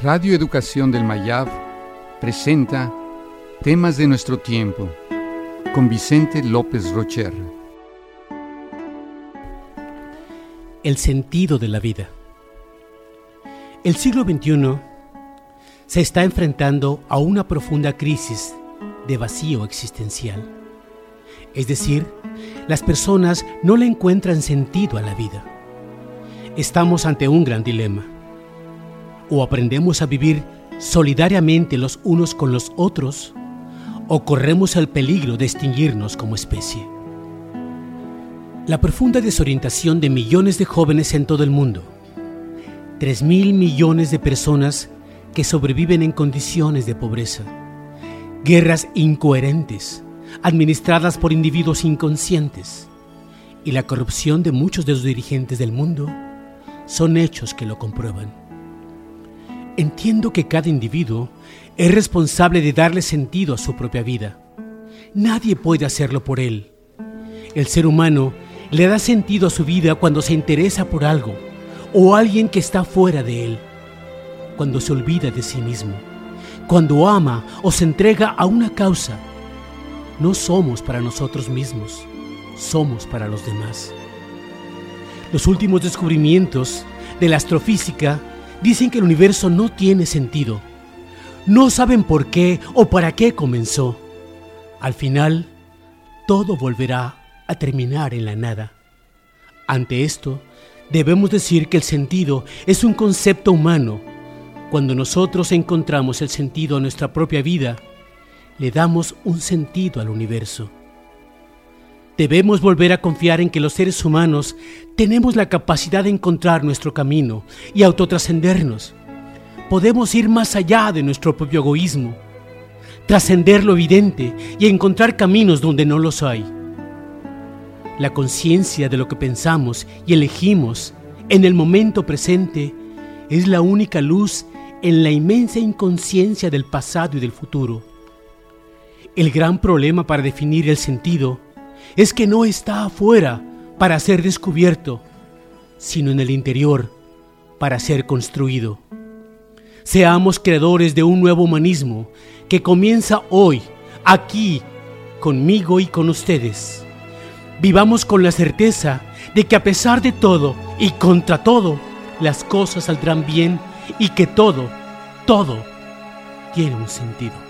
Radio Educación del Mayab presenta Temas de nuestro tiempo con Vicente López Rocher. El sentido de la vida. El siglo XXI se está enfrentando a una profunda crisis de vacío existencial. Es decir, las personas no le encuentran sentido a la vida. Estamos ante un gran dilema. O aprendemos a vivir solidariamente los unos con los otros, o corremos el peligro de extinguirnos como especie. La profunda desorientación de millones de jóvenes en todo el mundo, 3 mil millones de personas que sobreviven en condiciones de pobreza, guerras incoherentes, administradas por individuos inconscientes, y la corrupción de muchos de los dirigentes del mundo son hechos que lo comprueban. Entiendo que cada individuo es responsable de darle sentido a su propia vida. Nadie puede hacerlo por él. El ser humano le da sentido a su vida cuando se interesa por algo o alguien que está fuera de él, cuando se olvida de sí mismo, cuando ama o se entrega a una causa no somos para nosotros mismos, somos para los demás. Los últimos descubrimientos de la astrofísica dicen que el universo no tiene sentido. No saben por qué o para qué comenzó. Al final, todo volverá a terminar en la nada. Ante esto, debemos decir que el sentido es un concepto humano. Cuando nosotros encontramos el sentido a nuestra propia vida, le damos un sentido al universo. Debemos volver a confiar en que los seres humanos tenemos la capacidad de encontrar nuestro camino y autotrascendernos. Podemos ir más allá de nuestro propio egoísmo, trascender lo evidente y encontrar caminos donde no los hay. La conciencia de lo que pensamos y elegimos en el momento presente es la única luz en la inmensa inconsciencia del pasado y del futuro. El gran problema para definir el sentido es que no está afuera para ser descubierto, sino en el interior para ser construido. Seamos creadores de un nuevo humanismo que comienza hoy, aquí, conmigo y con ustedes. Vivamos con la certeza de que a pesar de todo y contra todo, las cosas saldrán bien y que todo, todo tiene un sentido.